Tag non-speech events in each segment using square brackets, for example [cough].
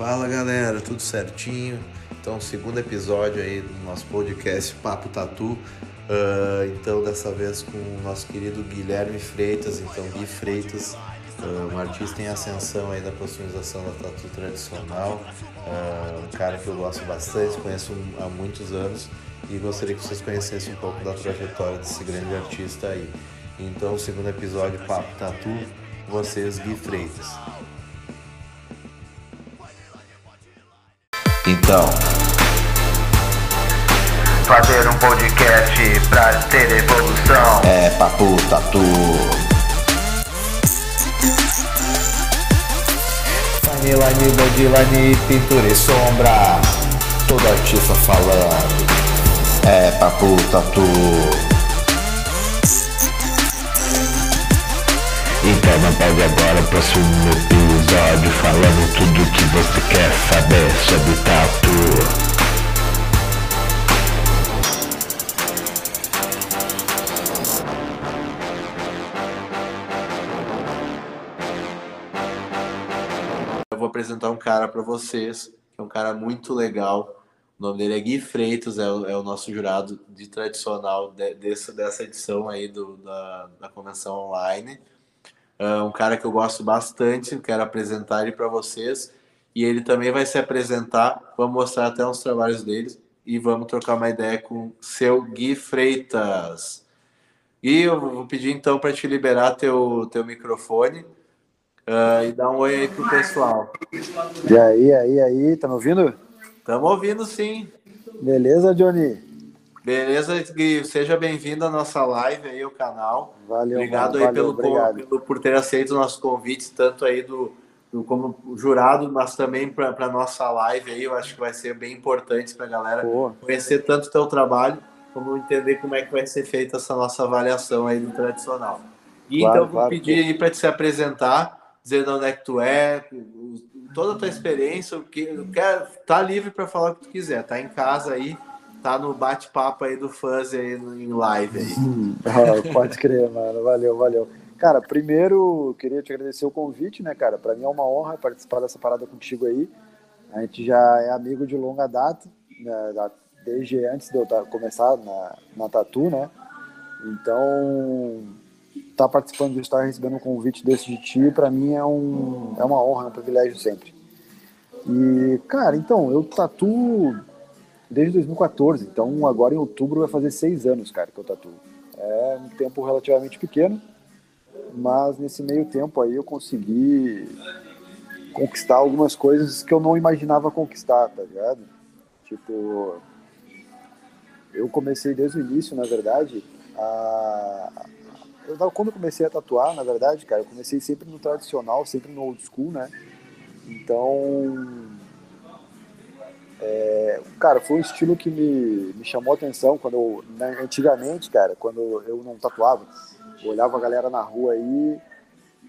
Fala galera, tudo certinho? Então, segundo episódio aí do nosso podcast Papo Tatu. Uh, então, dessa vez com o nosso querido Guilherme Freitas, então Gui Freitas, uh, um artista em ascensão aí da customização da tatu tradicional, uh, um cara que eu gosto bastante, conheço há muitos anos e gostaria que vocês conhecessem um pouco da trajetória desse grande artista aí. Então, segundo episódio Papo Tatu, vocês Gui Freitas. Então, fazer um podcast pra ter evolução é papo tatu. Fine line, bodyline, pintura e sombra. Todo artista falando é papo tatu. Então não perde agora o próximo episódio Falando tudo que você quer saber sobre tatu vou apresentar um cara para vocês, que é um cara muito legal. O nome dele é Gui Freitas, é o, é o nosso jurado de tradicional de, desse, dessa edição aí do, da, da convenção online. Uh, um cara que eu gosto bastante, quero apresentar ele para vocês. E ele também vai se apresentar, vamos mostrar até uns trabalhos dele e vamos trocar uma ideia com seu Gui Freitas. E eu vou pedir então para te liberar teu, teu microfone uh, e dar um oi aí pro pessoal. E aí, aí, aí, tá me ouvindo? Estamos ouvindo sim. Beleza, Johnny? Beleza, Gui? Seja bem-vindo à nossa live aí, ao canal. Valeu, Obrigado mano, aí valeu, pelo, obrigado. pelo- por ter aceito o nosso convite, tanto aí do, do como jurado, mas também para a nossa live aí. Eu acho que vai ser bem importante para a galera Pô, conhecer tanto o teu trabalho, como entender como é que vai ser feita essa nossa avaliação aí do tradicional. E Claro, então vou claro, pedir aí para te se apresentar, dizer de onde é que tu é, toda a tua experiência, o que quer, tá livre para falar o que tu quiser, tá em casa aí, tá no bate-papo aí do fãs aí em live aí. [laughs] ah, pode crer, mano. Valeu, valeu. Cara, primeiro queria te agradecer o convite, né, cara? Pra mim é uma honra participar dessa parada contigo aí. A gente já é amigo de longa data, né, desde antes de eu tá- começar na, na Tatu, né? Então, tá participando de estar recebendo um convite desse de ti, pra mim é, um, é uma honra, é um privilégio sempre. E, cara, então, eu tatuo desde 2014, então agora em outubro vai fazer seis anos, cara, que eu tatuo. É um tempo relativamente pequeno, mas nesse meio tempo aí eu consegui conquistar algumas coisas que eu não imaginava conquistar, tá ligado? Tipo, eu comecei desde o início, na verdade, a... Eu, quando eu comecei a tatuar, na verdade, cara, eu comecei sempre no tradicional, sempre no old school, né? Então, é, cara, foi um estilo que me, me chamou a atenção quando eu, né, antigamente, cara, quando eu não tatuava, eu olhava a galera na rua aí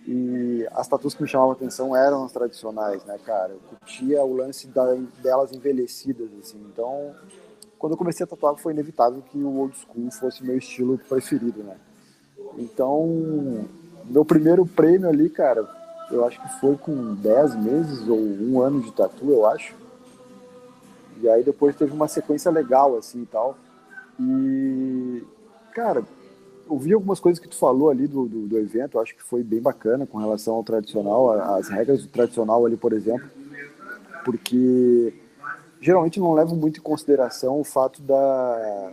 e as tatuas que me chamavam a atenção eram as tradicionais, né, cara? Eu curtia o lance da, delas envelhecidas, assim. Então, quando eu comecei a tatuar, foi inevitável que o old school fosse meu estilo preferido, né? Então, meu primeiro prêmio ali, cara, eu acho que foi com 10 meses ou um ano de tatu, eu acho. E aí depois teve uma sequência legal, assim, e tal. E, cara, eu vi algumas coisas que tu falou ali do, do, do evento, acho que foi bem bacana com relação ao tradicional, as regras do tradicional ali, por exemplo, porque geralmente não levam muito em consideração o fato da,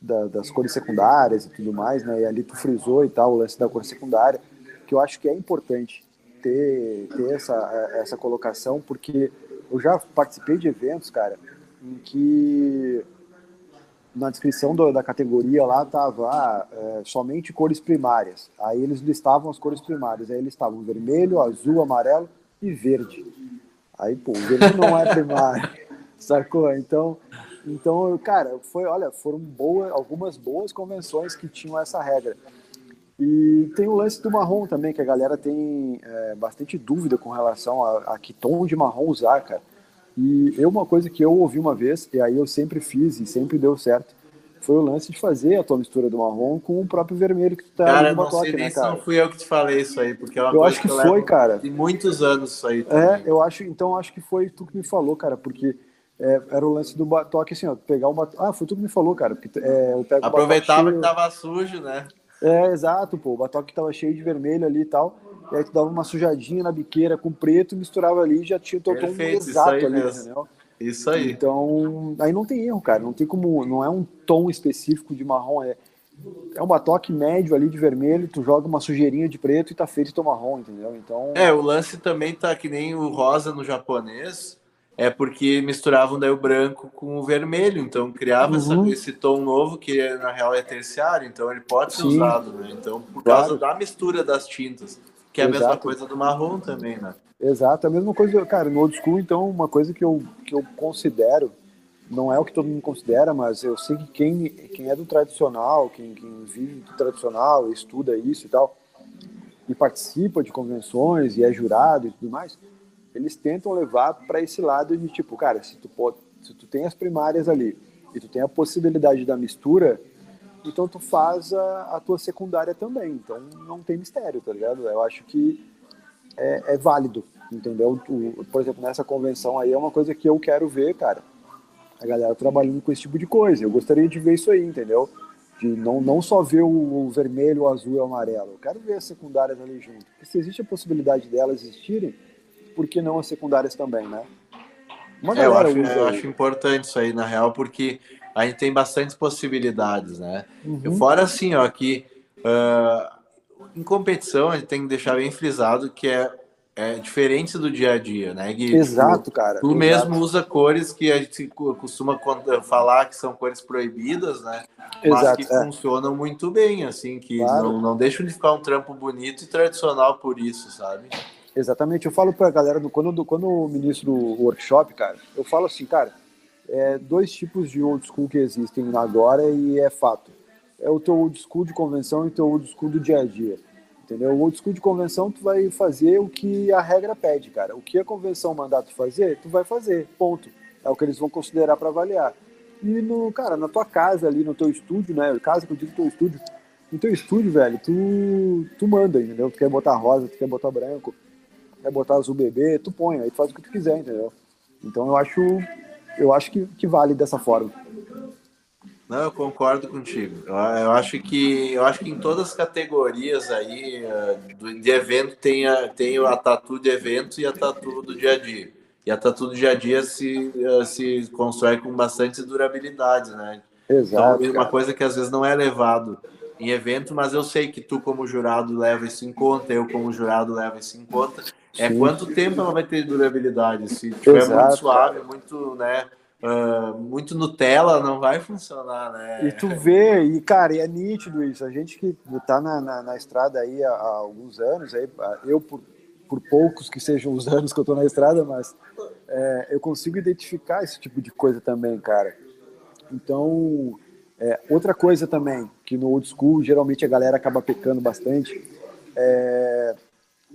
da- das cores secundárias e tudo mais, né? E ali tu frisou e tal, o lance da cor secundária, que eu acho que é importante ter, ter essa, essa colocação, porque eu já participei de eventos, cara, em que na descrição do- da categoria lá tava ah, é, somente cores primárias. Aí eles listavam as cores primárias. Aí eles estavam vermelho, azul, amarelo e verde. Aí, pô, o verde não é primário, [laughs] sacou? Então, então, cara, foi, olha, foram boas, algumas boas convenções que tinham essa regra. E tem o lance do marrom também, que a galera tem é, bastante dúvida com relação a, a que tom de marrom usar, cara. E eu, uma coisa que eu ouvi uma vez, e aí eu sempre fiz e sempre deu certo, foi o lance de fazer a tua mistura do marrom com o próprio vermelho que tu tá Cara, no não batoque, né, cara? não fui eu que te falei isso aí, porque é uma Eu coisa acho que eu foi, cara. de muitos anos isso aí É, também. eu acho, então acho que foi tu que me falou, cara, porque é, era o lance do batoque assim, ó, pegar o batoque. Ah, foi tu que me falou, cara, porque é, eu pego o Aproveitava batoque que tava sujo, né? É, exato, pô, o batoque tava cheio de vermelho ali e tal, e aí tu dava uma sujadinha na biqueira com preto, misturava ali e já tinha o teu tom exato ali, mesmo. entendeu? Isso aí. Então, aí não tem erro, cara, não tem como, não é um tom específico de marrom, é é um batoque médio ali de vermelho, tu joga uma sujeirinha de preto e tá feito teu marrom, entendeu? Então, É, o lance também tá que nem o rosa no japonês, é porque misturavam daí o branco com o vermelho, então criava essa- Uhum. esse tom novo que na real é terciário, então ele pode ser Sim. usado, né? Então, por Claro. causa da mistura das tintas, que é a mesma Exato. coisa do marrom também, né? Exato, a mesma coisa, cara, no old school, então, uma coisa que eu, que eu considero, não é o que todo mundo considera, mas eu sei que quem, quem é do tradicional, quem, quem vive do tradicional, estuda isso e tal, e participa de convenções e é jurado e tudo mais, eles tentam levar para esse lado de tipo, cara, se tu, pode, se tu tem as primárias ali e tu tem a possibilidade da mistura, então tu faz a, a tua secundária também. Então não tem mistério, tá ligado? Eu acho que é, é válido, entendeu? Tu- por exemplo, nessa convenção aí é uma coisa que eu quero ver, cara. A galera trabalhando com esse tipo de coisa. Eu gostaria de ver isso aí, entendeu? De não, não só ver o, o vermelho, o azul e o amarelo. Eu quero ver as secundárias ali junto. Porque se existe a possibilidade delas existirem, por que não as secundárias também, né? Uma É, eu, acho, eu acho importante isso aí, na real, porque a gente tem bastantes possibilidades, né? Uhum. Fora assim, ó, que ah, em competição a gente tem que deixar bem frisado que é, é diferente do dia a dia, né, Gui? Exato, cara. Tu exato. mesmo usa cores que a gente co- costuma falar que são cores proibidas, né? Mas Exato, que é. funcionam muito bem, assim, que Claro. não, não deixam de ficar um trampo bonito e tradicional por isso, sabe? Exatamente, eu falo pra galera, do, quando, quando eu ministro o workshop, cara, eu falo assim, cara, é dois tipos de old school que existem agora e é fato. É o teu old school de convenção e o teu old school do dia a dia, entendeu? O old school de convenção tu vai fazer o que a regra pede, cara. O que a convenção mandar tu fazer, tu vai fazer, ponto. É o que eles vão considerar para avaliar. E no, cara, na tua casa ali, no teu estúdio, né? Casa que eu digo teu estúdio, no teu estúdio, velho, tu, tu manda, entendeu? Tu quer botar rosa, tu quer botar branco, quer botar azul bebê, tu põe, aí tu faz o que tu quiser, entendeu? Então eu acho, eu acho que, que vale dessa forma. Não, eu concordo contigo. Eu, eu acho que eu acho que em todas as categorias aí do- de evento tem a, tem a tatu de evento e a tatu do dia a dia. E a tatu do dia a dia se, eh, se constrói com bastante durabilidade, né? Exato. Então, uma cara. coisa que às vezes não é levado em evento, mas eu sei que tu como jurado leva isso em conta, eu como jurado levo isso em conta. É Sim. quanto tempo ela vai ter durabilidade? Se tiver Exato, muito suave, muito, né, ah, muito Nutella, não vai funcionar, né? E tu vê, e cara, e é nítido isso. A gente que tá na, na, na estrada aí há, há alguns anos, aí, eu por, por poucos que sejam os anos que eu tô na estrada, mas é, eu consigo identificar esse tipo de coisa também, cara. Então, é, outra coisa também, que no old school geralmente a galera acaba pecando bastante, é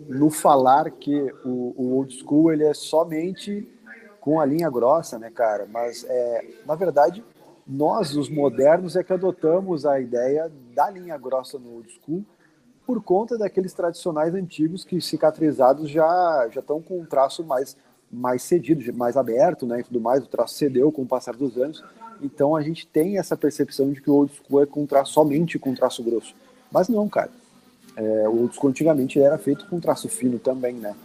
no falar que o, o old school ele é somente com a linha grossa, né, cara? Mas, é, na verdade, nós, os modernos, é que adotamos a ideia da linha grossa no old school por conta daqueles tradicionais antigos que cicatrizados já já estão com um traço mais mais cedido, mais aberto, né, e tudo mais, o traço cedeu com o passar dos anos. Então a gente tem essa percepção de que o old school é com traço somente com traço grosso. Mas não, cara. É, o old school antigamente era feito com traço fino também, né?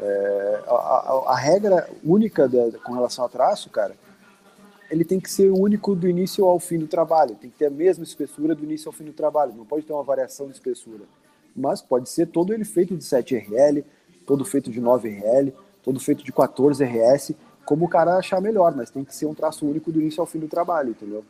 É, a, a- a regra única da- com relação a traço, cara, ele tem que ser único do início ao fim do trabalho, tem que ter a mesma espessura do início ao fim do trabalho, não pode ter uma variação de espessura. Mas pode ser todo ele feito de 7RL, todo feito de 9RL, todo feito de 14RS, como o cara achar melhor, mas tem que ser um traço único do início ao fim do trabalho, entendeu?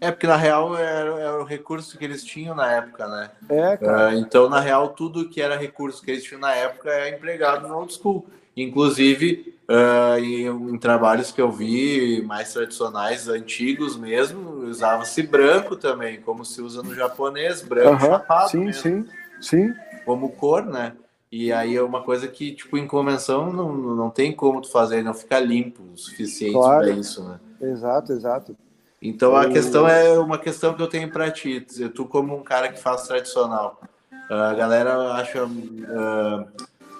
É porque na real era, era o recurso que eles tinham na época, né? É, cara. Ah, então, na real, tudo que era recurso que eles tinham na época é empregado no old school. Inclusive, ah, em, em trabalhos que eu vi mais tradicionais, antigos mesmo, usava-se branco também, como se usa no japonês, branco Aham, chapado sim, mesmo, sim, sim. como cor, né? E aí é uma coisa que, tipo, em convenção não, não tem como tu fazer, não fica limpo o suficiente Claro. para isso, né? Exato, exato. Então a questão é uma questão que eu tenho para ti. Tu como um cara que faz tradicional, a galera acha uh,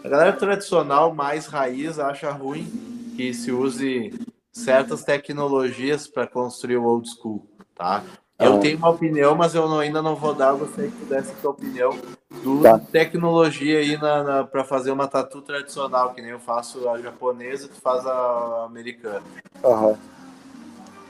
a galera tradicional mais raiz acha ruim que se use certas tecnologias para construir o old school, tá? Eu tenho uma opinião, mas eu não, ainda não vou dar. Eu gostaria que tu desse a tua opinião do tá. tecnologia aí para fazer uma tatu tradicional, que nem eu faço a japonesa, tu faz a americana. Aham.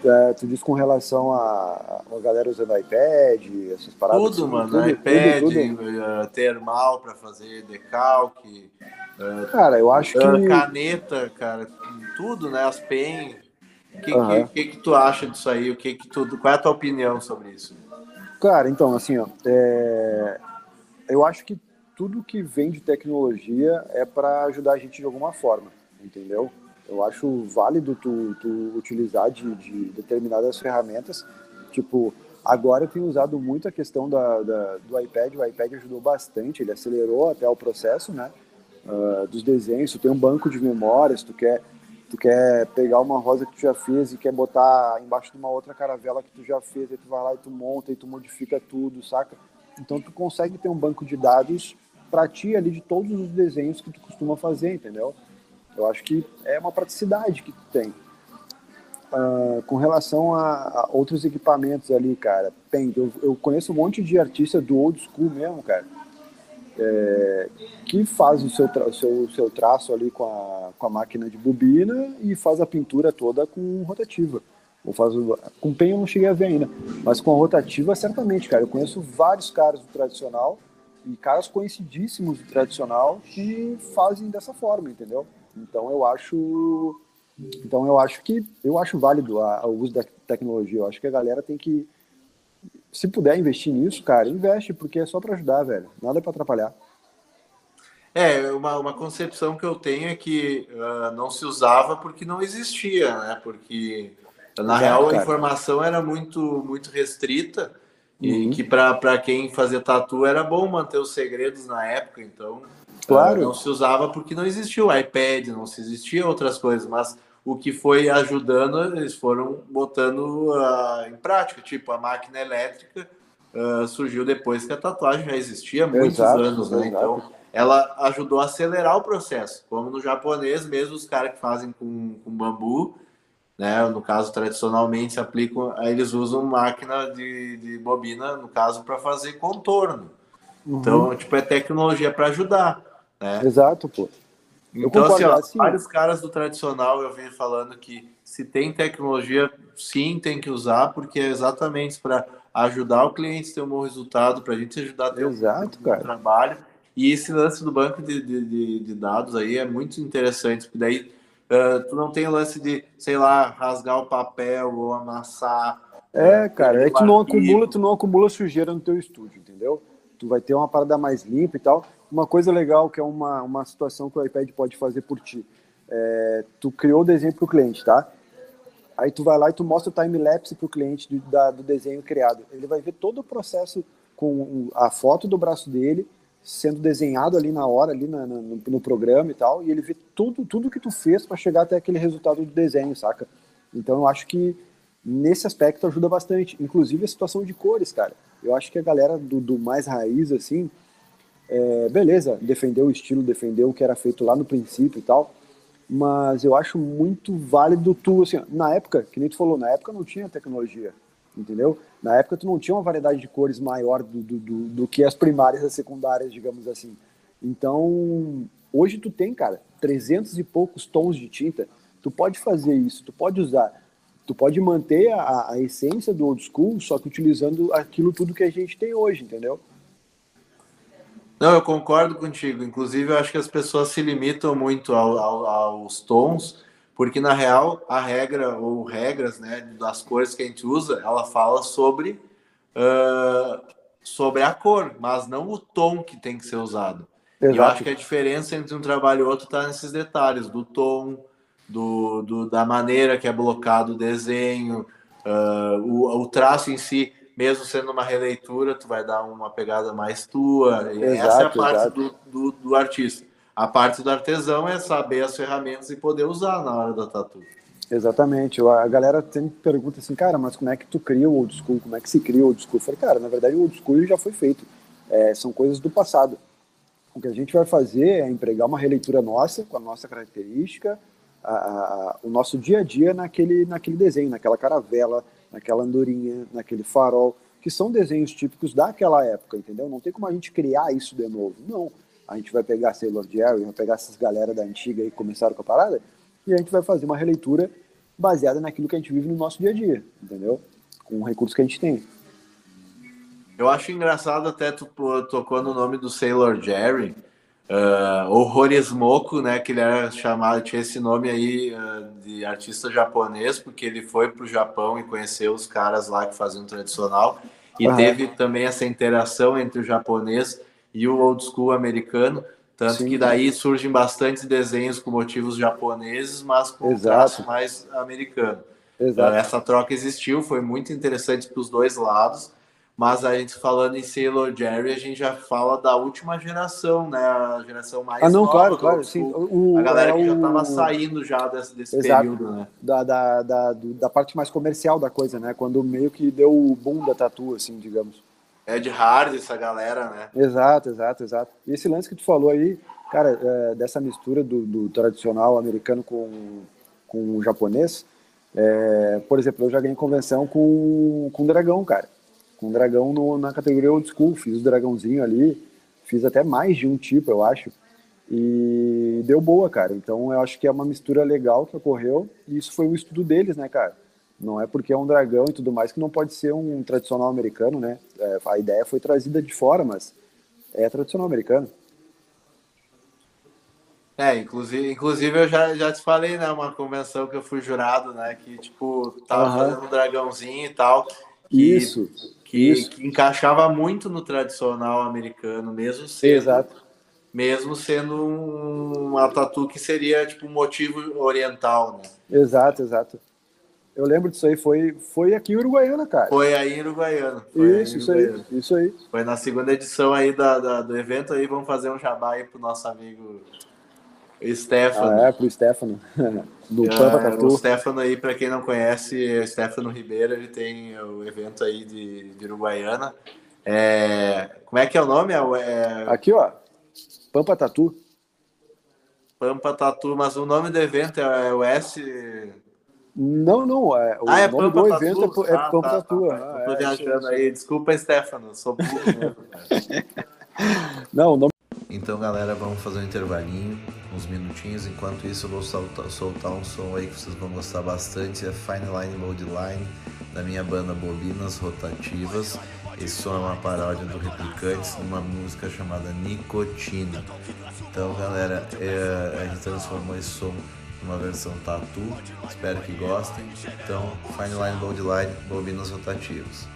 É, tu diz com relação a, a galera usando iPad, essas paradas? Tudo, assim, mano. Tudo, iPad, tudo, tudo. Uh, termal para fazer decalque. Uh, cara, eu acho uh, que. Caneta, cara, tudo, né? As pen. O que, uhum. que, que, que, tu acha disso aí? O que que tu, qual é a tua opinião sobre isso? Cara, então, assim, ó, é... eu acho que tudo que vem de tecnologia é para ajudar a gente de alguma forma, entendeu? Eu acho válido tu, tu utilizar de, de, determinadas ferramentas. Tipo, agora eu tenho usado muito a questão da, da, do iPad. O iPad ajudou bastante, ele acelerou até o processo, né? Uh, dos desenhos. Tu tem um banco de memórias, tu quer, tu quer pegar uma rosa que tu já fez e quer botar embaixo de uma outra caravela que tu já fez, aí tu vai lá e tu monta e tu modifica tudo, saca? Então tu consegue ter um banco de dados para ti ali de todos os desenhos que tu costuma fazer, entendeu? Eu acho que é uma praticidade que tu tem. Uh, com relação a, a, outros equipamentos ali, cara, tem, eu, eu, conheço um monte de artista do old school mesmo, cara, é, que faz o seu, tra seu, seu traço ali com a, com a máquina de bobina e faz a pintura toda com rotativa. Ou faz o, com pen eu não cheguei a ver ainda, mas com a rotativa certamente, cara. Eu conheço vários caras do tradicional e caras conhecidíssimos do tradicional que fazem dessa forma, entendeu? Então eu acho, então eu acho que eu acho válido o uso da tecnologia. Eu acho que a galera tem que, se puder investir nisso, cara, investe porque é só para ajudar, velho. Nada é para atrapalhar. É, uma, uma concepção que eu tenho é que uh, não se usava porque não existia, né? Porque na Exato, real a informação era muito muito restrita e uhum. que para quem fazia tatu era bom manter os segredos na época, então Claro. Não se usava porque não existia o iPad, não se existia outras coisas, mas o que foi ajudando, eles foram botando uh, em prática, tipo a máquina elétrica uh, surgiu depois que a tatuagem já existia há muitos exato, anos, né? Então ela ajudou a acelerar o processo, como no japonês mesmo os caras que fazem com, com bambu, né? No caso tradicionalmente aplicam, eles usam máquina de, de bobina, no caso para fazer contorno. Uhum. Então tipo é tecnologia para ajudar. Né? Exato, pô. Eu então, assim, ó, assim, vários caras do tradicional eu venho falando que se tem tecnologia, sim, tem que usar, porque é exatamente para ajudar o cliente a ter um bom resultado, para a gente ajudar a ter Exato, um cara. trabalho. E esse lance do banco de, de, de dados aí é muito interessante, porque daí uh, tu não tem o lance de, sei lá, rasgar o papel ou amassar. É, cara, é que tu não acumula, tu não acumula sujeira no teu estúdio, entendeu? Tu vai ter uma parada mais limpa e tal. Uma coisa legal que é uma, uma situação que o iPad pode fazer por ti. É, tu criou o desenho para o cliente, tá? Aí tu vai lá e tu mostra o time-lapse para o cliente do, da, do desenho criado. Ele vai ver todo o processo com a foto do braço dele sendo desenhado ali na hora, ali na, no, no, programa e tal, e ele vê tudo, tudo que tu fez para chegar até aquele resultado do desenho, saca? Então eu acho que nesse aspecto ajuda bastante, inclusive a situação de cores, cara. Eu acho que a galera do, do mais raiz, assim, é, beleza, defendeu o estilo, defendeu o que era feito lá no princípio e tal, mas eu acho muito válido tu, assim, na época, que nem tu falou, na época não tinha tecnologia, entendeu? Na época tu não tinha uma variedade de cores maior do, do, do, do que as primárias e as secundárias, digamos assim. Então, hoje tu tem, cara, 300 e poucos tons de tinta, tu pode fazer isso, tu pode usar, tu pode manter a, a essência do old school, só que utilizando aquilo tudo que a gente tem hoje, entendeu? Não, eu concordo contigo. Inclusive, eu acho que as pessoas se limitam muito ao, ao, aos tons, porque na real a regra ou regras, né, das cores que a gente usa, ela fala sobre uh, sobre a cor, mas não o tom que tem que ser usado. Exato. E eu acho que a diferença entre um trabalho e outro está nesses detalhes do tom, do, do, da maneira que é blocado o desenho, uh, o, o traço em si mesmo sendo uma releitura, tu vai dar uma pegada mais tua. Exato, essa é a parte do, do, do, artista. A parte do artesão é saber as ferramentas e poder usar na hora da tatu. Exatamente. A galera sempre pergunta assim, cara, mas como é que tu cria o old school? Como é que se cria o old school? Eu falei, cara, na verdade o old school já foi feito. É, são coisas do passado. O que a gente vai fazer é empregar uma releitura nossa, com a nossa característica, a, a, o nosso dia a dia naquele, naquele desenho, naquela caravela, naquela andorinha, naquele farol, que são desenhos típicos daquela época, entendeu? Não tem como a gente criar isso de novo. Não. A gente vai pegar Sailor Jerry, vai pegar essas galera da antiga e começaram com a parada, e a gente vai fazer uma releitura baseada naquilo que a gente vive no nosso dia a dia, entendeu? Com o recurso que a gente tem. Eu acho engraçado até tu tocou no nome do Sailor Jerry, uh, Horror Smoke, né? Que ele era chamado, tinha esse nome aí uh, de artista japonês, porque ele foi para o Japão e conheceu os caras lá que faziam tradicional. E uhum. teve também essa interação entre o japonês e o old school americano. Tanto Sim. que daí surgem bastantes desenhos com motivos japoneses, mas com traço mais americano. Exato. Uh, essa troca existiu, foi muito interessante para os dois lados. Mas a gente falando em Sailor Jerry, a gente já fala da última geração, né? A geração mais Ah, não, nova, claro, claro. Sim. O, a galera é que já estava saindo já desse, desse período, né? Da, da, da, da parte mais comercial da coisa, né? Quando meio que deu o boom da tatu, assim, digamos. Ed Hard, essa galera, né? Exato, exato, exato. E esse lance que tu falou aí, cara, é, dessa mistura do, do, tradicional americano com, com o japonês, é, por exemplo, eu já ganhei convenção com, com dragão, cara com dragão no, na categoria old school. Fiz o dragãozinho ali, fiz até mais de um tipo, eu acho. E deu boa, cara. Então eu acho que é uma mistura legal que ocorreu. E isso foi o estudo deles, né, cara? Não é porque é um dragão e tudo mais que não pode ser um tradicional americano, né? É, a ideia foi trazida de fora, mas é tradicional americano. É, inclusive, inclusive eu já, já te falei, né, uma convenção que eu fui jurado, né, que, tipo, tava uhum. fazendo um dragãozinho e tal. Que, Isso que, Isso. que encaixava muito no tradicional americano, mesmo sendo, Exato. mesmo sendo uma tatu que seria tipo um motivo oriental, né? Exato, exato. Eu lembro disso aí, foi, foi aqui em Uruguaiana, cara. Foi aí em Uruguaiana. Isso, isso aí, isso aí. Foi na segunda edição aí da, da, do evento aí, vamos fazer um jabá aí pro nosso amigo Stefano. Ah, é, pro Stefano. [laughs] do é, Pampa Tatu. O Stefano aí, para quem não conhece, é Stefano Ribeiro, ele tem o evento aí de, de Uruguaiana. É, como é que é o nome? É, é... Aqui, ó. Pampa Tatu. Pampa Tatu, mas o nome do evento é, o S. Não, não. É, o ah, é nome Pampa do Tatu? evento é, é ah, Pampa tá, Tatu. Tá, tá. Ah, tô é, viajando aí. Desculpa, Stefano. Sou burro mesmo, [laughs] Não, o nome então, galera, vamos fazer um intervalinho, uns minutinhos. Enquanto isso, eu vou soltar, soltar um som aí que vocês vão gostar bastante. É Fine Line Mode Line, da minha banda Bobinas Rotativas. Esse som é uma paródia do Replicantes, numa música chamada Nicotina. Então, galera, é, a gente transformou esse som numa versão tatu. Espero que gostem. Então, Fine Line Mode Line, Bobinas Rotativas.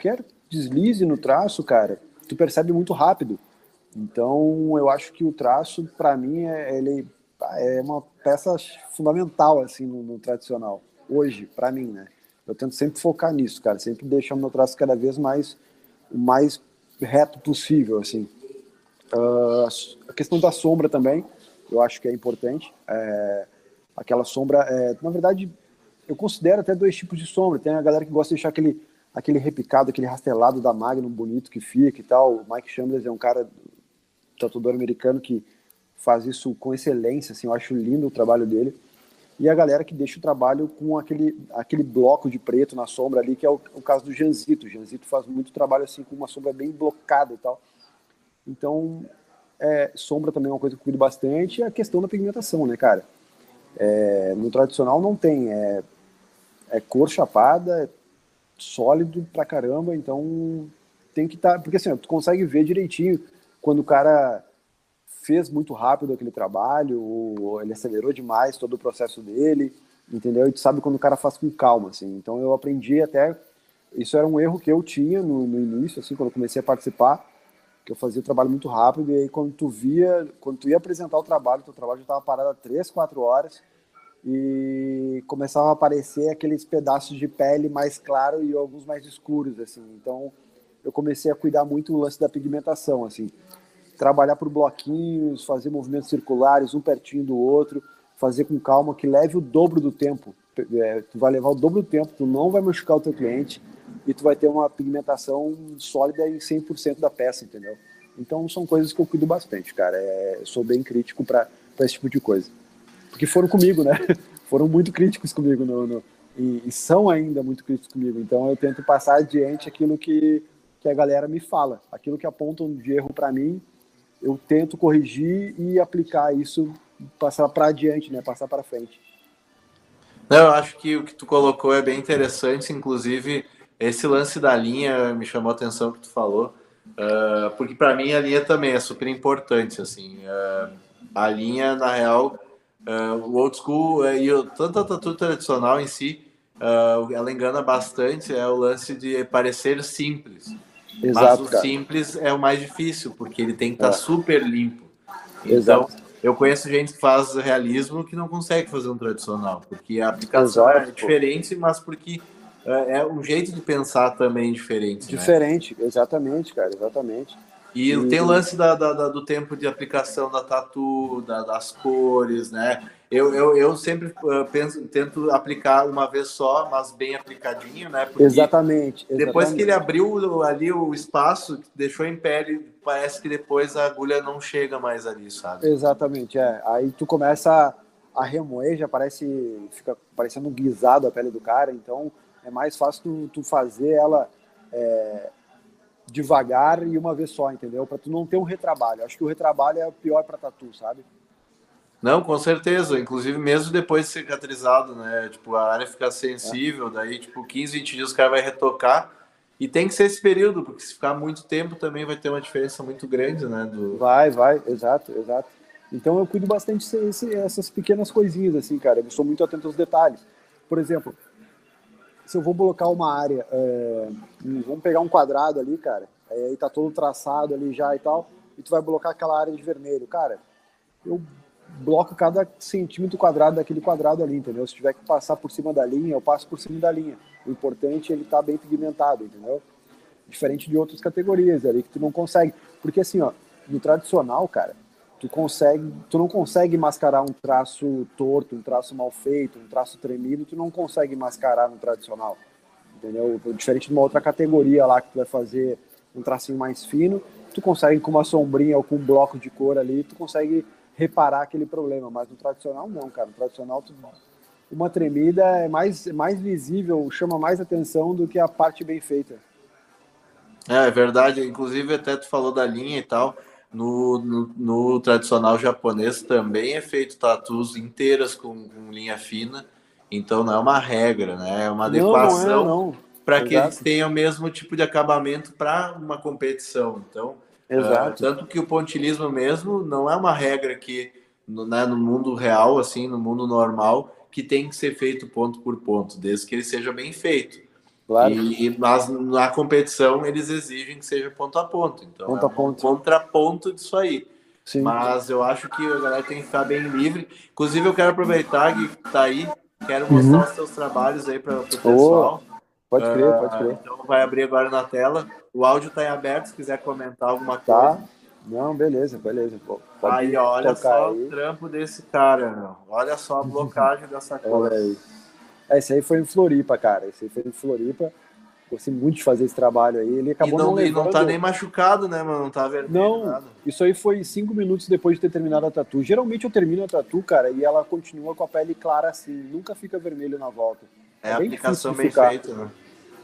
Qualquer deslize no traço, cara, tu percebe muito rápido. Então, eu acho que o traço, para mim, é, ele é uma peça fundamental assim no, no tradicional hoje, para mim, né? Eu tento sempre focar nisso, cara, sempre deixar o meu traço cada vez mais mais reto possível, assim. Uh, a questão da sombra também, eu acho que é importante. É, aquela sombra, é, na verdade, eu considero até dois tipos de sombra. Tem a galera que gosta de deixar aquele, aquele repicado, aquele rastelado da Magnum bonito que fica e tal. O Mike Chambers é um cara, tatuador americano, que faz isso com excelência, assim, eu acho lindo o trabalho dele. E a galera que deixa o trabalho com aquele, aquele bloco de preto na sombra ali, que é o, o caso do Janzito. O Janzito faz muito trabalho assim com uma sombra bem blocada e tal. Então, é, sombra também é uma coisa que eu cuido bastante, e a questão da pigmentação, né, cara? É, no tradicional não tem, é, é cor chapada, é sólido pra caramba, então tem que estar, tá, porque assim, tu consegue ver direitinho quando o cara fez muito rápido aquele trabalho, ou ele acelerou demais todo o processo dele, entendeu? E tu sabe quando o cara faz com calma, assim. Então eu aprendi até, isso era um erro que eu tinha no, no início, assim, quando eu comecei a participar, que eu fazia o trabalho muito rápido, e aí quando tu via, quando tu ia apresentar o trabalho, teu trabalho já estava parado há três, quatro horas, e começava a aparecer aqueles pedaços de pele mais claro e alguns mais escuros, assim. Então, eu comecei a cuidar muito do lance da pigmentação, assim. Trabalhar por bloquinhos, fazer movimentos circulares, um pertinho do outro, fazer com calma, que leve o dobro do tempo. É, tu vai levar o dobro do tempo, tu não vai machucar o teu cliente, e tu vai ter uma pigmentação sólida em 100% da peça, entendeu? Então são coisas que eu cuido bastante, cara. É, sou bem crítico para esse tipo de coisa. Porque foram comigo, né? [laughs] Foram muito críticos comigo no, no e, e, são ainda muito críticos comigo. Então eu tento passar adiante aquilo que, que a galera me fala, aquilo que apontam de erro para mim, eu tento corrigir e aplicar isso, passar para adiante, né? Passar para frente. Não, eu acho que o que tu colocou é bem interessante, inclusive esse lance da linha me chamou a atenção que tu falou, uh, porque para mim a linha também é super importante, assim, uh, a linha na real, uh, o old school e tanto a tatu tradicional em si, ela engana bastante, é o lance de parecer simples, Exato, mas o cara. simples é o mais difícil, porque ele tem que estar tá é. super limpo. Então, Exato. eu conheço gente que faz realismo que não consegue fazer um tradicional, porque a aplicação Exato, é diferente, mas porque é, é um jeito de pensar também diferente. Né? Diferente, né? exatamente, cara, exatamente. E, tem o lance da, da, da, do tempo de aplicação da tatu, da, das cores, né? Eu, eu, eu sempre uh, penso, tento aplicar uma vez só, mas bem aplicadinho, né? Porque exatamente, exatamente. Depois que ele abriu ali o espaço, deixou em pele, parece que depois a agulha não chega mais ali, sabe? Exatamente, é. Aí tu começa a remoer, já parece, fica parecendo guisado a pele do cara, então é mais fácil tu, tu fazer ela é, devagar e uma vez só, entendeu? Para tu não ter um retrabalho. Acho que o retrabalho é o pior para tatu, sabe? Não, com certeza. Inclusive, mesmo depois de cicatrizado, né? Tipo, a área fica sensível, é. daí, tipo, 15, 20 dias o cara vai retocar. E tem que ser esse período, porque se ficar muito tempo também vai ter uma diferença muito grande, né? Do... Vai, vai, exato, exato. Então eu cuido bastante dessas pequenas coisinhas, assim, cara. Eu sou muito atento aos detalhes. Por exemplo, se eu vou blocar uma área, é, vamos pegar um quadrado ali, cara, aí tá todo traçado ali já e tal, e tu vai blocar aquela área de vermelho, cara, eu bloco cada centímetro quadrado daquele quadrado ali, entendeu? Se tiver que passar por cima da linha, eu passo por cima da linha. O importante é ele estar tá bem pigmentado, entendeu? Diferente de outras categorias ali que tu não consegue, porque assim, ó, no tradicional, cara, tu consegue, tu não consegue mascarar um traço torto, um traço mal feito, um traço tremido, tu não consegue mascarar no tradicional, entendeu? Diferente de uma outra categoria lá que tu vai fazer um tracinho mais fino, tu consegue com uma sombrinha ou com um bloco de cor ali, tu consegue reparar aquele problema, mas no tradicional não, cara, no tradicional tu, uma tremida é mais, mais visível, chama mais atenção do que a parte bem feita. É, é verdade, inclusive até tu falou da linha e tal, no, no, no, tradicional japonês também é feito tatus inteiras com, com, linha fina, então não é uma regra, né? É uma adequação é, para que eles tenham o mesmo tipo de acabamento para uma competição. Então, uh, tanto que o pontilismo mesmo não é uma regra que no, né, no mundo real, assim, no mundo normal, que tem que ser feito ponto por ponto, desde que ele seja bem feito. Claro. E, mas na competição eles exigem que seja ponto a ponto. Então Ponto é a ponto. um contraponto disso aí. Sim. Mas eu acho que a galera tem que ficar bem livre. Inclusive, eu quero aproveitar que tá aí. Quero mostrar Uhum. os seus trabalhos aí para o pessoal. Pode crer, Ah, pode crer. Então vai abrir agora na tela. O áudio está em aberto, se quiser comentar alguma Tá. coisa. Não, beleza, beleza. Pô, Aí, olha só aí. o trampo desse cara, meu. Olha só a [laughs] blocagem dessa Olha coisa. aí. É, esse aí foi em Floripa, cara. Esse aí foi em Floripa. Gostei muito de fazer esse trabalho aí. Ele E acabou não, não, e não tá nem machucado, né, mano? Não tá vermelho, Não, nada. isso aí foi cinco minutos depois de ter terminado a tatu. Geralmente eu termino a tatu, cara, e ela continua com a pele clara assim, nunca fica vermelho na volta. É a bem aplicação bem feita, né?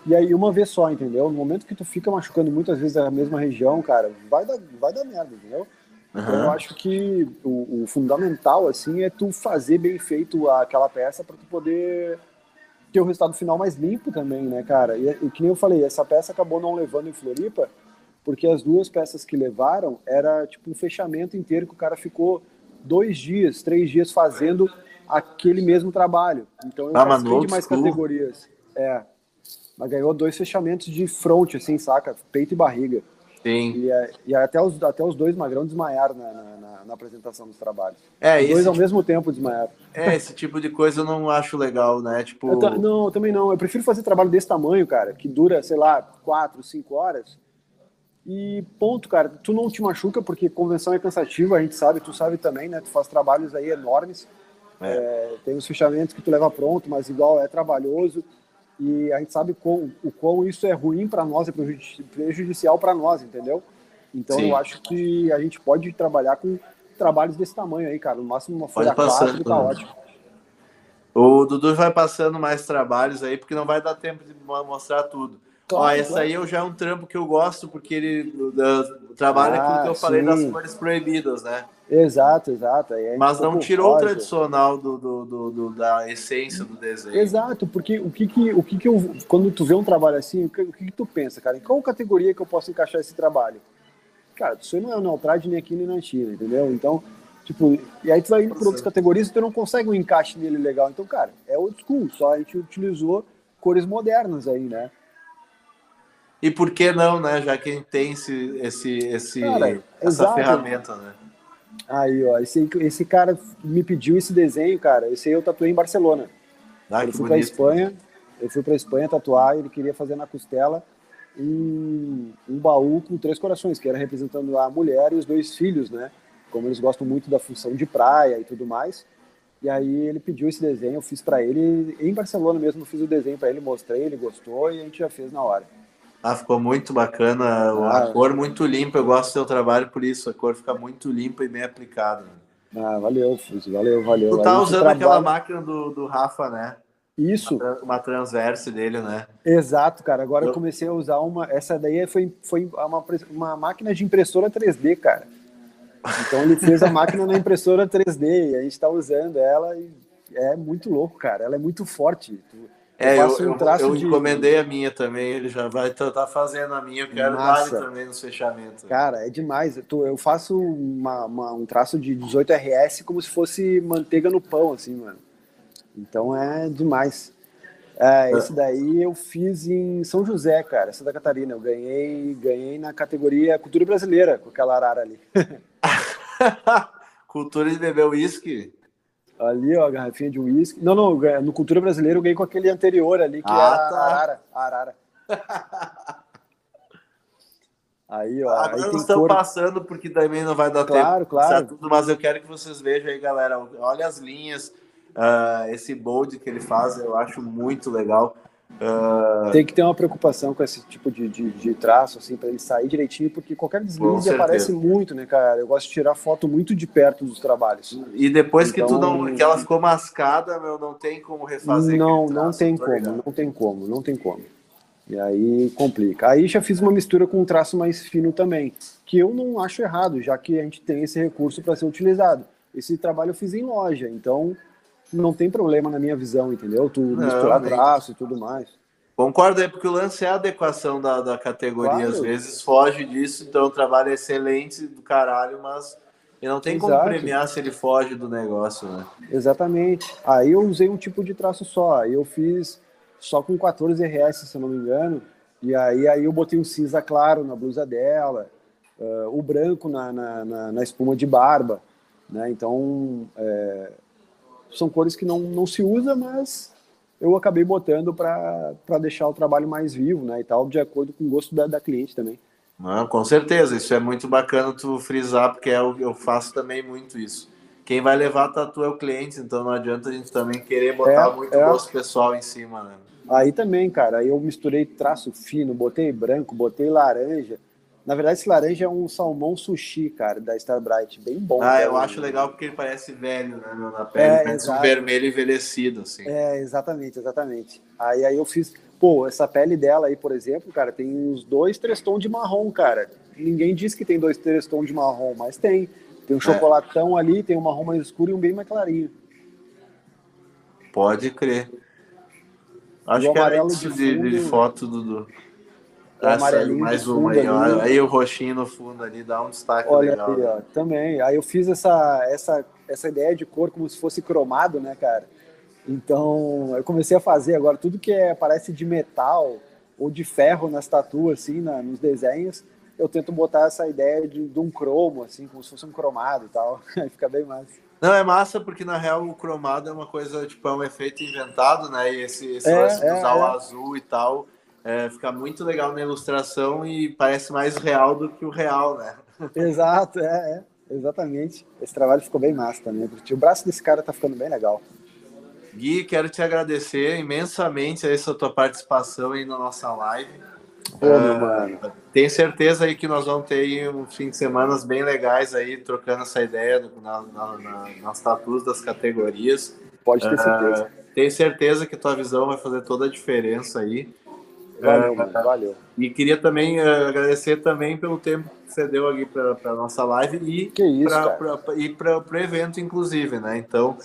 E aí uma vez só, entendeu? No momento que tu fica machucando muitas vezes a mesma região, cara, vai dar, vai dar merda, entendeu? Então eu acho que o, o fundamental, assim, é tu fazer bem feito aquela peça para tu poder ter o resultado final mais limpo também, né, cara? E, e que nem eu falei, essa peça acabou não levando em Floripa, porque as duas peças que levaram era tipo um fechamento inteiro que o cara ficou dois dias, três dias fazendo aquele mesmo trabalho. Então eu Ah, participei de mais categorias. É. Mas ganhou dois fechamentos de front, assim, saca? Peito e barriga. Sim. E, é- e até, os, até os dois magrão desmaiaram na, na, na- apresentação dos trabalhos. É, Os dois esse, ao mesmo tempo desmaiaram. é, esse tipo de coisa eu não acho legal, né? Tipo, Eu ta- não, eu também não. Eu prefiro fazer trabalho desse tamanho, cara, que dura, sei lá, quatro, cinco horas. E ponto, cara. Tu não te machuca, porque convenção é cansativa, a gente sabe, tu sabe também, né? Tu faz trabalhos aí enormes. É, tem os fechamentos que tu leva pronto, mas igual é trabalhoso. E a gente sabe quão- o quão isso é ruim para nós, é prejudici- prejudicial para nós, entendeu? Então Sim. eu acho que a gente pode trabalhar com trabalhos desse tamanho aí, cara. No máximo uma folha passando, 4 tá ótimo. o Dudu vai passando mais trabalhos aí, porque não vai dar tempo de mo- mostrar tudo. Ó, Claro, esse claro. aí eu já é um trampo que eu gosto, porque ele uh, trabalha aquilo que eu Ah, falei das sim. cores proibidas, né? Exato, exato. Gente Mas não tirou o tradicional do, do, do- do- da essência do desenho. Exato, porque o que que, o que que eu, quando tu vê um trabalho assim, o que, o que que tu pensa, cara? Em qual categoria que eu posso encaixar esse trabalho? Cara, isso aí não é no Altrad, nem aqui, nem na China, entendeu? Então, tipo, e aí tu vai indo por outras categorias e tu não consegue um encaixe nele legal. Então, cara, é old school, só a gente utilizou cores modernas aí, né? E por que não, né? Já que a gente tem esse, esse, esse, Cara, essa exato. ferramenta, né? Aí, ó, esse, esse cara me pediu esse desenho, cara, esse aí eu tatuei em Barcelona. Ah, eu fui para. Espanha, eu fui para Espanha tatuar, ele queria fazer na costela um, um baú com três corações, que era representando a mulher e os dois filhos, né? Como eles gostam muito da função de praia e tudo mais. E aí ele pediu esse desenho, eu fiz para ele em Barcelona mesmo, eu fiz o desenho para ele, mostrei, ele gostou e a gente já fez na hora. Ah, ficou muito bacana. A Ah. cor muito limpa. Eu gosto do seu trabalho por isso. A cor fica muito limpa e bem aplicada. né? Ah, valeu, Fuso, valeu, valeu. Tu tá a usando trabalha- aquela máquina do, do Rafa, né? Isso, Uma transverse dele, né? Exato, cara. Agora eu Eu- comecei a usar uma. Essa daí foi, foi uma, uma máquina de impressora 3D, cara. Então ele fez a máquina na impressora 3D e a gente tá usando ela e é muito louco, cara. Ela é muito forte. Tu- É, eu, faço um eu, traço eu de- encomendei a minha também. Ele já vai estar tá fazendo a minha. Eu quero dar também nos fechamentos. Cara, é demais. Eu, eu faço uma- uma- um traço de 18 RS como se fosse manteiga no pão, assim, mano. Então é demais. É, esse daí eu fiz em São José, cara, Santa Catarina. Eu ganhei, ganhei na categoria cultura brasileira com aquela arara ali. [laughs] [laughs] Cultura de beber uísque. Ali, ó, a garrafinha de uísque. Não, não, ganhei- no Cultura Brasileira eu ganhei com aquele anterior ali, que Ah, era tá. a Arara. Arara. [laughs] Aí, ó, Agora aí tem estamos cor. passando, porque também não vai dar Claro, tempo. claro. Sabe tudo, mas eu quero que vocês vejam aí, galera. Olha as linhas. ah, esse bold que ele faz, eu acho muito legal. Ah, Tem que ter uma preocupação com esse tipo de, de, de traço, assim, para ele sair direitinho, porque qualquer deslize aparece muito, né, cara? Eu gosto de tirar foto muito de perto dos trabalhos. e depois que tu Então- não, que ela ficou mascada, meu, não tem como refazer. não, não tem tá como, ligado? não tem como, não tem como. E aí complica. Aí já fiz uma mistura com um traço mais fino também, que eu não acho errado, já que a gente tem esse recurso para ser utilizado. Esse trabalho eu fiz em loja, então não tem problema na minha visão, entendeu? Tu misturar nem- traço e tudo mais. Concordo aí, porque o lance é a adequação da, da categoria. Claro. Às vezes foge disso, então o trabalho é excelente do caralho, mas e não tem como Exato. premiar se ele foge do negócio, né? Exatamente. Aí eu usei um tipo de traço só. Aí eu fiz só com 14 reais, se eu não me engano. E aí, aí eu botei um cinza claro na blusa dela, uh, o branco na, na, na, na, espuma de barba, né? Então, é, são cores que não, não se usa, mas eu acabei botando para deixar o trabalho mais vivo, né? E tal, de acordo com o gosto da, da cliente também. Não, com certeza, isso é muito bacana tu frisar, porque eu, eu faço também muito isso. Quem vai levar a tatu é o cliente, então não adianta a gente também querer botar é, muito é. gosto pessoal em cima, né? Aí também, cara, aí eu misturei traço fino, botei branco, botei laranja. Na verdade, esse laranja é um salmão sushi, cara, da Starbright, bem bom. Ah, eu acho legal porque ele parece velho, né, na pele, é, parece um vermelho envelhecido, assim. É, exatamente, exatamente. Aí, aí eu fiz, pô, essa pele dela aí, por exemplo, cara, tem uns dois, três tons de marrom, cara. Ninguém diz que tem dois, três tons de marrom, mas tem. Tem um é. chocolatão ali, tem um marrom mais escuro e um bem mais clarinho. Pode crer. Acho que era isso de, fundo, de, foto do. do... O amarelinho mais uma aí, ali. aí o roxinho no fundo ali dá um destaque Olha legal. Aí, ó, também. Aí eu fiz essa, essa, essa ideia de cor como se fosse cromado, né, cara? Então eu comecei a fazer agora tudo que é, parece de metal ou de ferro nas tatuas, assim, na, nos desenhos. Eu tento botar essa ideia de, de um cromo, assim, como se fosse um cromado e tal. [laughs] Aí fica bem massa. Não, é massa porque na real o cromado é uma coisa, tipo, é um efeito inventado, né? E esse, esse é, lance de usar é, o é. azul e tal é, fica muito legal na ilustração e parece mais real do que o real, né? Exato, é, é exatamente. Esse trabalho ficou bem massa também. O braço desse cara tá ficando bem legal. Gui, quero te agradecer imensamente essa tua participação aí na nossa live. Pô, uh, mano. Tenho certeza aí que nós vamos ter um fim de semana bem legais aí, trocando essa ideia na, na, na, nas tatuas das categorias. Pode ter certeza. Uh, tenho certeza que tua visão vai fazer toda a diferença aí. Valeu, mano, valeu. E queria também uh, agradecer também pelo tempo que você deu aqui para a nossa live e para o evento, inclusive, né? Então,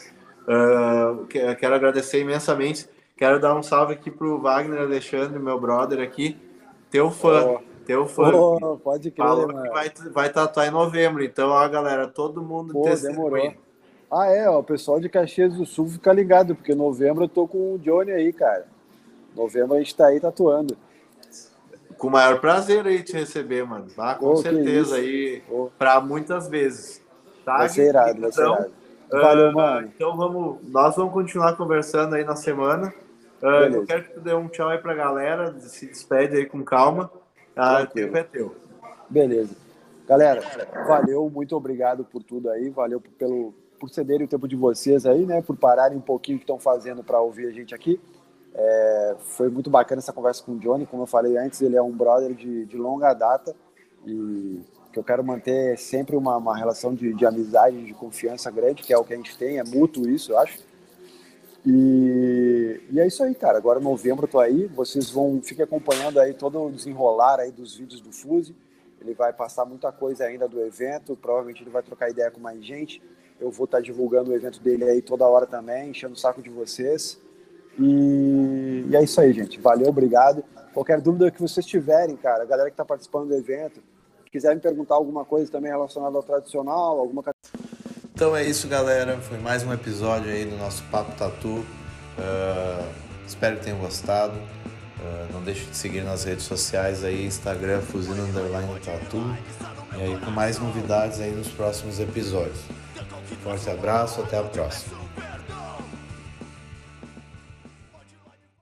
uh, quero agradecer imensamente. Quero dar um salve aqui para o Wagner Alexandre, meu brother aqui, teu fã. Oh. Teu fã. Oh, pode crer, Falou mano. que vai, vai tatuar em novembro. Então, ó, galera, todo mundo Pô, demorou. Ah, é, ó, o pessoal de Caxias do Sul fica ligado, porque novembro eu tô com o Johnny aí, cara. Novembro a gente tá aí tatuando. Com o maior prazer aí te receber, mano. Tá? Com oh, certeza aí, oh. para muitas vezes. Tá? Vai ser irado, então, vai ser irado. Valeu, uh, mano. Então vamos, nós vamos continuar conversando aí na semana. Uh, eu quero que tu dê um tchau aí pra galera, se despede aí com calma. Ah, o tempo é teu. Beleza. Galera, valeu, muito obrigado por tudo aí, valeu pelo, por cederem o tempo de vocês aí, né, por pararem um pouquinho que estão fazendo para ouvir a gente aqui. É, foi muito bacana essa conversa com o Johnny, como eu falei antes, ele é um brother de, de longa data e que eu quero manter sempre uma, uma relação de, de, amizade, de confiança grande, que é o que a gente tem, é mútuo isso, eu acho. E, e é isso aí, cara. Agora novembro eu tô aí, vocês vão fiquem acompanhando aí todo o desenrolar aí dos vídeos do Fuse. Ele vai passar muita coisa ainda do evento, provavelmente ele vai trocar ideia com mais gente. Eu vou estar tá divulgando o evento dele aí toda hora também, enchendo o saco de vocês. E, e, é isso aí, gente. Valeu, obrigado. Qualquer dúvida que vocês tiverem, cara, a galera que está participando do evento, quiser me perguntar alguma coisa também relacionada ao tradicional, alguma Então é isso, galera. Foi mais um episódio aí do nosso Papo Tatu. Uh, espero que tenham gostado. Uh, não deixe de seguir nas redes sociais aí, Instagram, Fuzil Underline Tatu. E aí com mais novidades aí nos próximos episódios. Forte abraço, até a próxima.